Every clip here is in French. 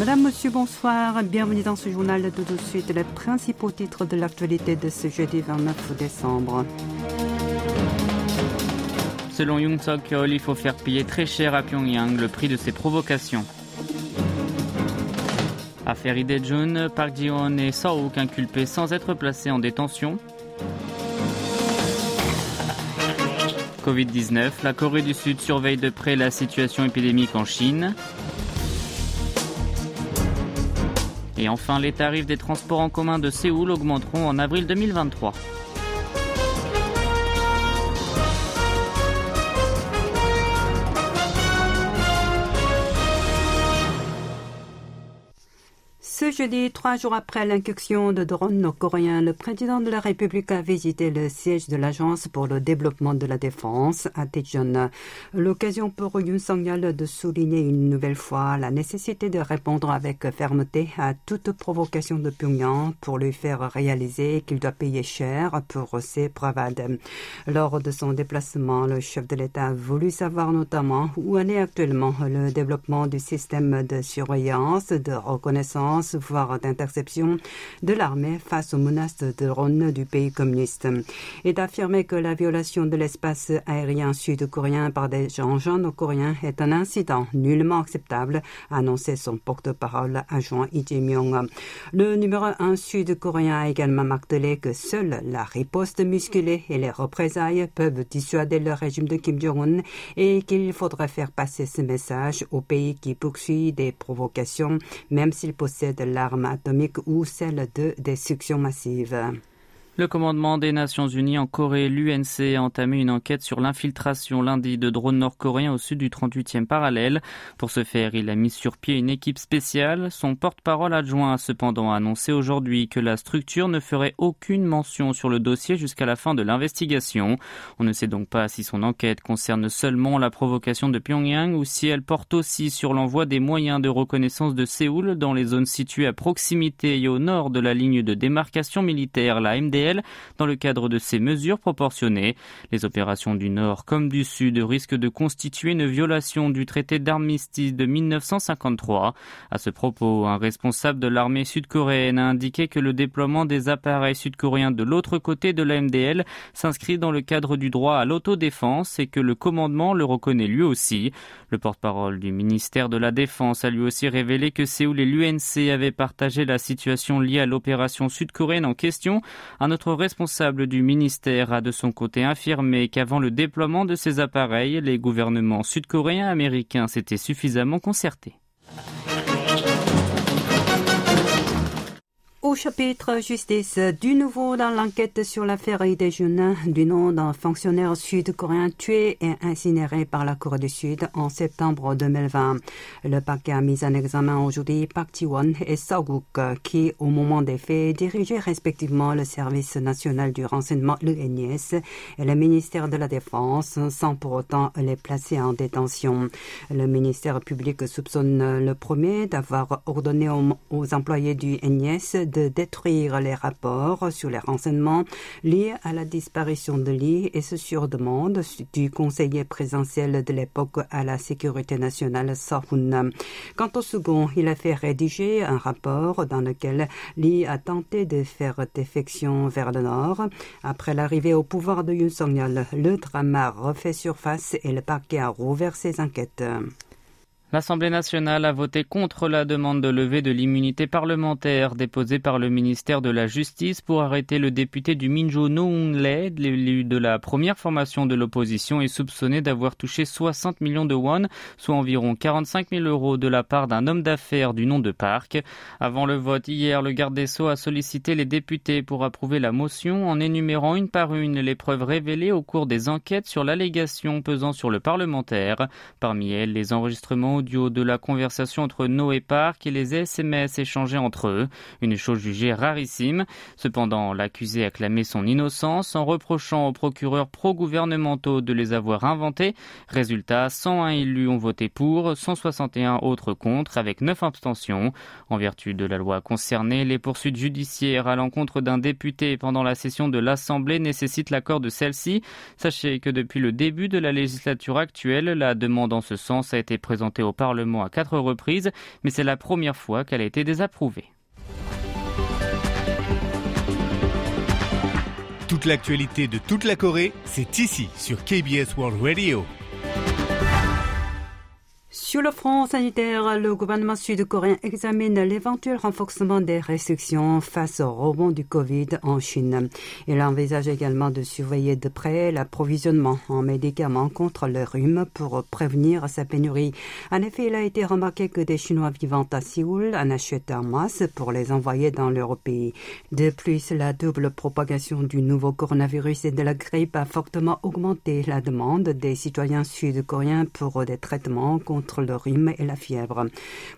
Madame, Monsieur, bonsoir. Bienvenue dans ce journal de tout de suite les principaux titres de l'actualité de ce jeudi 29 décembre. Selon Yoon Suk-yeol, il faut faire payer très cher à Pyongyang le prix de ses provocations. Affaire Lee Park Ji-won et Seok inculpés sans être placés en détention. Covid-19, la Corée du Sud surveille de près la situation épidémique en Chine. Et enfin, les tarifs des transports en commun de Séoul augmenteront en avril 2023. Jeudi, trois jours après l'incursion de drones nord-coréens, le président de la République a visité le siège de l'Agence pour le développement de la défense à Daejeon. L'occasion pour Yoon Song-yeol de souligner une nouvelle fois la nécessité de répondre avec fermeté à toute provocation de Pyongyang pour lui faire réaliser qu'il doit payer cher pour ses bravades. Lors de son déplacement, le chef de l'État a voulu savoir notamment où en est actuellement le développement du système de surveillance, de reconnaissance voire d'interception de l'armée face aux menaces de drones du pays communiste et d'affirmer que la violation de l'espace aérien sud-coréen par des engins nord-coréens est un incident nullement acceptable, a annoncé son porte-parole adjoint Lee Jae-myung. Le numéro un sud-coréen a également martelé que seule la riposte musculée et les représailles peuvent dissuader le régime de Kim Jong-un et qu'il faudrait faire passer ce message au pays qui poursuit des provocations, même s'il possède de l'arme atomique ou celle de destruction massive. Le commandement des Nations Unies en Corée, l'UNC, a entamé une enquête sur l'infiltration lundi de drones nord-coréens au sud du 38e parallèle. Pour ce faire, il a mis sur pied une équipe spéciale. Son porte-parole adjoint a cependant annoncé aujourd'hui que la structure ne ferait aucune mention sur le dossier jusqu'à la fin de l'investigation. On ne sait donc pas si son enquête concerne seulement la provocation de Pyongyang ou si elle porte aussi sur l'envoi des moyens de reconnaissance de Séoul dans les zones situées à proximité et au nord de la ligne de démarcation militaire, la Dans le cadre de ces mesures proportionnées. Les opérations du Nord comme du Sud risquent de constituer une violation du traité d'armistice de 1953. À ce propos, un responsable de l'armée sud-coréenne a indiqué que le déploiement des appareils sud-coréens de l'autre côté de la MDL s'inscrit dans le cadre du droit à l'autodéfense et que le commandement le reconnaît lui aussi. Le porte-parole du ministère de la Défense a lui aussi révélé que Séoul et l'UNC avaient partagé la situation liée à l'opération sud-coréenne en question. Un autre responsable du ministère a de son côté affirmé qu'avant le déploiement de ces appareils, les gouvernements sud-coréens et américains s'étaient suffisamment concertés. Au chapitre justice, du nouveau dans l'enquête sur l'affaire jeunes du nom d'un fonctionnaire sud-coréen tué et incinéré par la Corée du Sud en septembre 2020. Le parquet a mis en examen aujourd'hui Park Ji-won et Seok qui, au moment des faits, dirigeaient respectivement le service national du renseignement, le NIS, et le ministère de la Défense, sans pour autant les placer en détention. Le ministère public soupçonne le premier d'avoir ordonné aux, employés du NIS de détruire les rapports sur les renseignements liés à la disparition de Lee et ce sur demande du conseiller présidentiel de l'époque à la sécurité nationale Sohun. Quant au second, il a fait rédiger un rapport dans lequel Lee a tenté de faire défection vers le nord. Après l'arrivée au pouvoir de Yoon Song-yeol, le drama refait surface et le parquet a rouvert ses enquêtes. L'Assemblée nationale a voté contre la demande de levée de l'immunité parlementaire déposée par le ministère de la Justice pour arrêter le député du Minjo Noon Lee, l'élu de la première formation de l'opposition, et soupçonné d'avoir touché 60 millions de won, soit environ 45 000 euros de la part d'un homme d'affaires du nom de Park. Avant le vote hier, le garde des Sceaux a sollicité les députés pour approuver la motion en énumérant une par une les preuves révélées au cours des enquêtes sur l'allégation pesant sur le parlementaire. Parmi elles, les enregistrements audio de la conversation entre No et Park et les SMS échangés entre eux, une chose jugée rarissime. Cependant, l'accusé a clamé son innocence en reprochant aux procureurs pro-gouvernementaux de les avoir inventés. Résultat, 101 élus ont voté pour, 161 autres contre, avec 9 abstentions. En vertu de la loi concernée, les poursuites judiciaires à l'encontre d'un député pendant la session de l'Assemblée nécessitent l'accord de celle-ci. Sachez que depuis le début de la législature actuelle, la demande en ce sens a été présentée au au Parlement à quatre reprises, mais c'est la première fois qu'elle a été désapprouvée. Toute l'actualité de toute la Corée, c'est ici sur KBS World Radio. Sur le front sanitaire, le gouvernement sud-coréen examine l'éventuel renforcement des restrictions face au rebond du Covid en Chine. Il envisage également de surveiller de près l'approvisionnement en médicaments contre le rhume pour prévenir sa pénurie. En effet, il a été remarqué que des Chinois vivant à Séoul en achètent en masse pour les envoyer dans leur pays. De plus, la double propagation du nouveau coronavirus et de la grippe a fortement augmenté la demande des citoyens sud-coréens pour des traitements contre le rhume et la fièvre.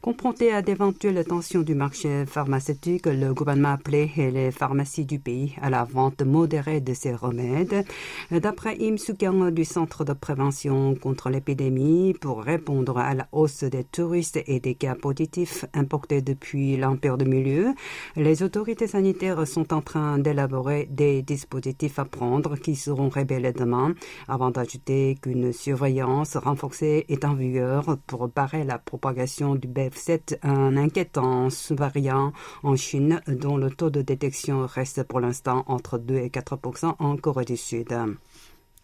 Confronté à d'éventuelles tensions du marché pharmaceutique, le gouvernement a appelé les pharmacies du pays à la vente modérée de ces remèdes. D'après Im Soo-kyung du Centre de prévention contre l'épidémie, pour répondre à la hausse des touristes et des cas positifs importés depuis l'Empire de Milieu, les autorités sanitaires sont en train d'élaborer des dispositifs à prendre qui seront révélés demain, avant d'ajouter qu'une surveillance renforcée est en vigueur pour la propagation du BF7, un inquiétant variant en Chine dont le taux de détection reste pour l'instant entre 2 et 4% en Corée du Sud.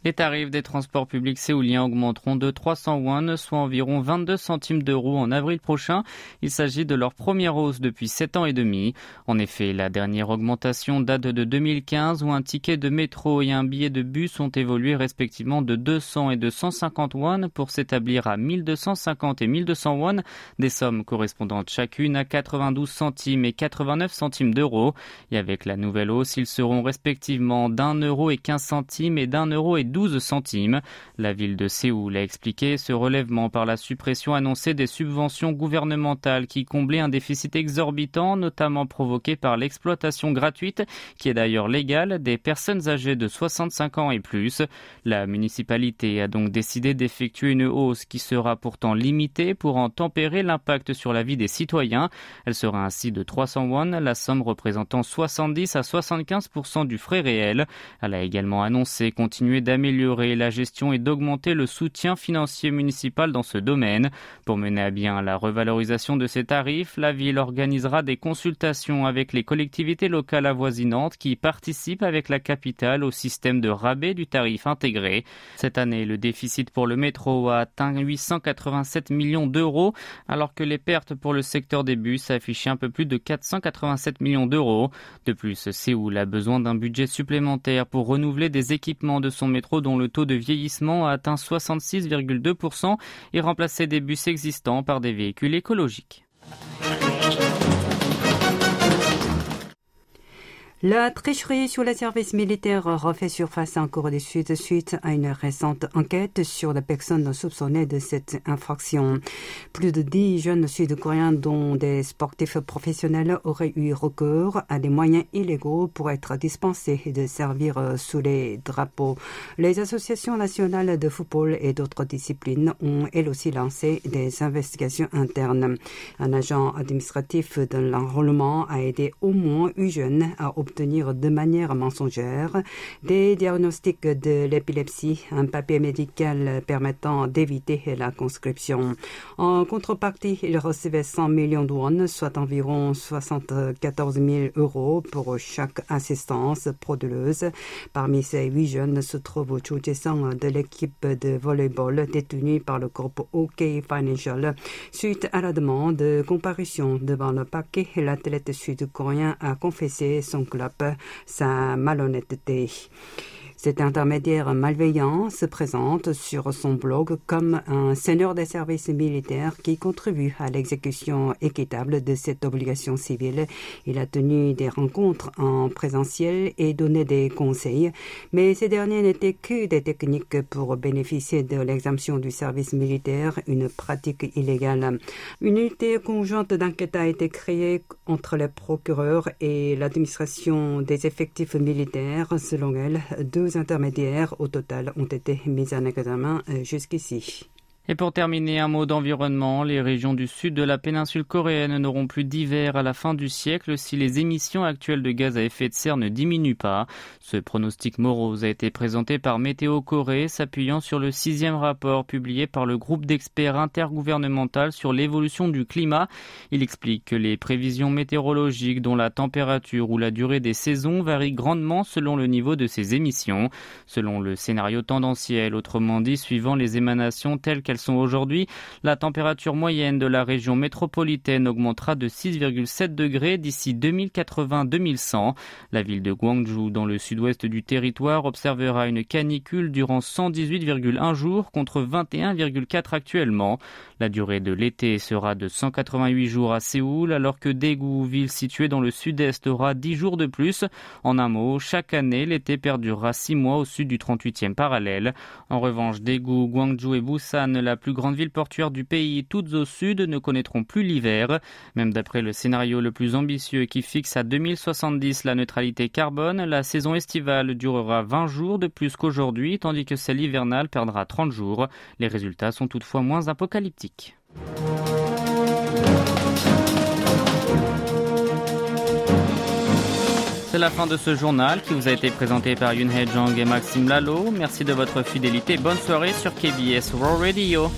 Les tarifs des transports publics séouliens augmenteront de 300 won, soit environ 22 centimes d'euros en avril prochain. Il s'agit de leur première hausse depuis 7 ans et demi. En effet, la dernière augmentation date de 2015 où un ticket de métro et un billet de bus ont évolué respectivement de 200 et de 150 won pour s'établir à 1250 et 1200 won, des sommes correspondantes chacune à 92 centimes et 89 centimes d'euros. Et avec la nouvelle hausse, ils seront respectivement d'un euro et 15 centimes et d'un euro et 12 centimes. La ville de Séoul a expliqué ce relèvement par la suppression annoncée des subventions gouvernementales qui comblaient un déficit exorbitant, notamment provoqué par l'exploitation gratuite, qui est d'ailleurs légale, des personnes âgées de 65 ans et plus. La municipalité a donc décidé d'effectuer une hausse qui sera pourtant limitée pour en tempérer l'impact sur la vie des citoyens. Elle sera ainsi de 300 won, la somme représentant 70 à 75 du frais réel. Elle a également annoncé continuer d'améliorer d'améliorer la gestion et d'augmenter le soutien financier municipal dans ce domaine. Pour mener à bien la revalorisation de ces tarifs, la ville organisera des consultations avec les collectivités locales avoisinantes qui participent avec la capitale au système de rabais du tarif intégré. Cette année, le déficit pour le métro a atteint 887 millions d'euros, alors que les pertes pour le secteur des bus affichaient un peu plus de 487 millions d'euros. De plus, Séoul a besoin d'un budget supplémentaire pour renouveler des équipements de son métro dont le taux de vieillissement a atteint 66,2% et remplacer des bus existants par des véhicules écologiques. La tricherie sur les services militaires refait surface en Corée du Sud suite à une récente enquête sur les personnes soupçonnées de cette infraction. Plus de dix jeunes sud-coréens, dont des sportifs professionnels, auraient eu recours à des moyens illégaux pour être dispensés de servir sous les drapeaux. Les associations nationales de football et d'autres disciplines ont elles aussi lancé des investigations internes. Un agent administratif de l'enrôlement a aidé au moins huit jeunes à obtenir de manière mensongère des diagnostics de l'épilepsie, un papier médical permettant d'éviter la conscription. En contrepartie, il recevait 100 millions de won, soit environ 74 000 euros pour chaque assistance frauduleuse. Parmi ces huit jeunes se trouve Cho jae de l'équipe de volleyball détenue par le groupe OK Financial. Suite à la demande de comparution devant le paquet, l'athlète sud-coréen a confessé son sa malhonnêteté. Cet intermédiaire malveillant se présente sur son blog comme un seigneur des services militaires qui contribue à l'exécution équitable de cette obligation civile. Il a tenu des rencontres en présentiel et donné des conseils, mais ces derniers n'étaient que des techniques pour bénéficier de l'exemption du service militaire, une pratique illégale. Une unité conjointe d'enquête a été créée entre les procureurs et l'administration des effectifs militaires. Selon elle, deux intermédiaires au total ont été mis en examen euh, jusqu'ici. Et pour terminer, un mot d'environnement. Les régions du sud de la péninsule coréenne n'auront plus d'hiver à la fin du siècle si les émissions actuelles de gaz à effet de serre ne diminuent pas. Ce pronostic morose a été présenté par Météo Corée, s'appuyant sur le sixième rapport publié par le groupe d'experts intergouvernemental sur l'évolution du climat. Il explique que les prévisions météorologiques, dont la température ou la durée des saisons, varient grandement selon le niveau de ces émissions. Selon le scénario tendanciel, autrement dit, suivant les émanations telles qu'elles sont aujourd'hui, la température moyenne de la région métropolitaine augmentera de 6,7 degrés d'ici 2080-2100. La ville de Gwangju, dans le sud-ouest du territoire, observera une canicule durant 118,1 jours contre 21,4 actuellement. La durée de l'été sera de 188 jours à Séoul, alors que Daegu, ville située dans le sud-est, aura 10 jours de plus. En un mot, chaque année, l'été perdurera 6 mois au sud du 38e parallèle. En revanche, Daegu, Gwangju et Busan, la plus grande ville portuaire du pays, toutes au sud, ne connaîtront plus l'hiver. Même d'après le scénario le plus ambitieux qui fixe à 2070 la neutralité carbone, la saison estivale durera 20 jours de plus qu'aujourd'hui, tandis que celle hivernale perdra 30 jours. Les résultats sont toutefois moins apocalyptiques. C'est la fin de ce journal qui vous a été présenté par Yun Jong et Maxime Lalo. Merci de votre fidélité. Bonne soirée sur KBS World Radio.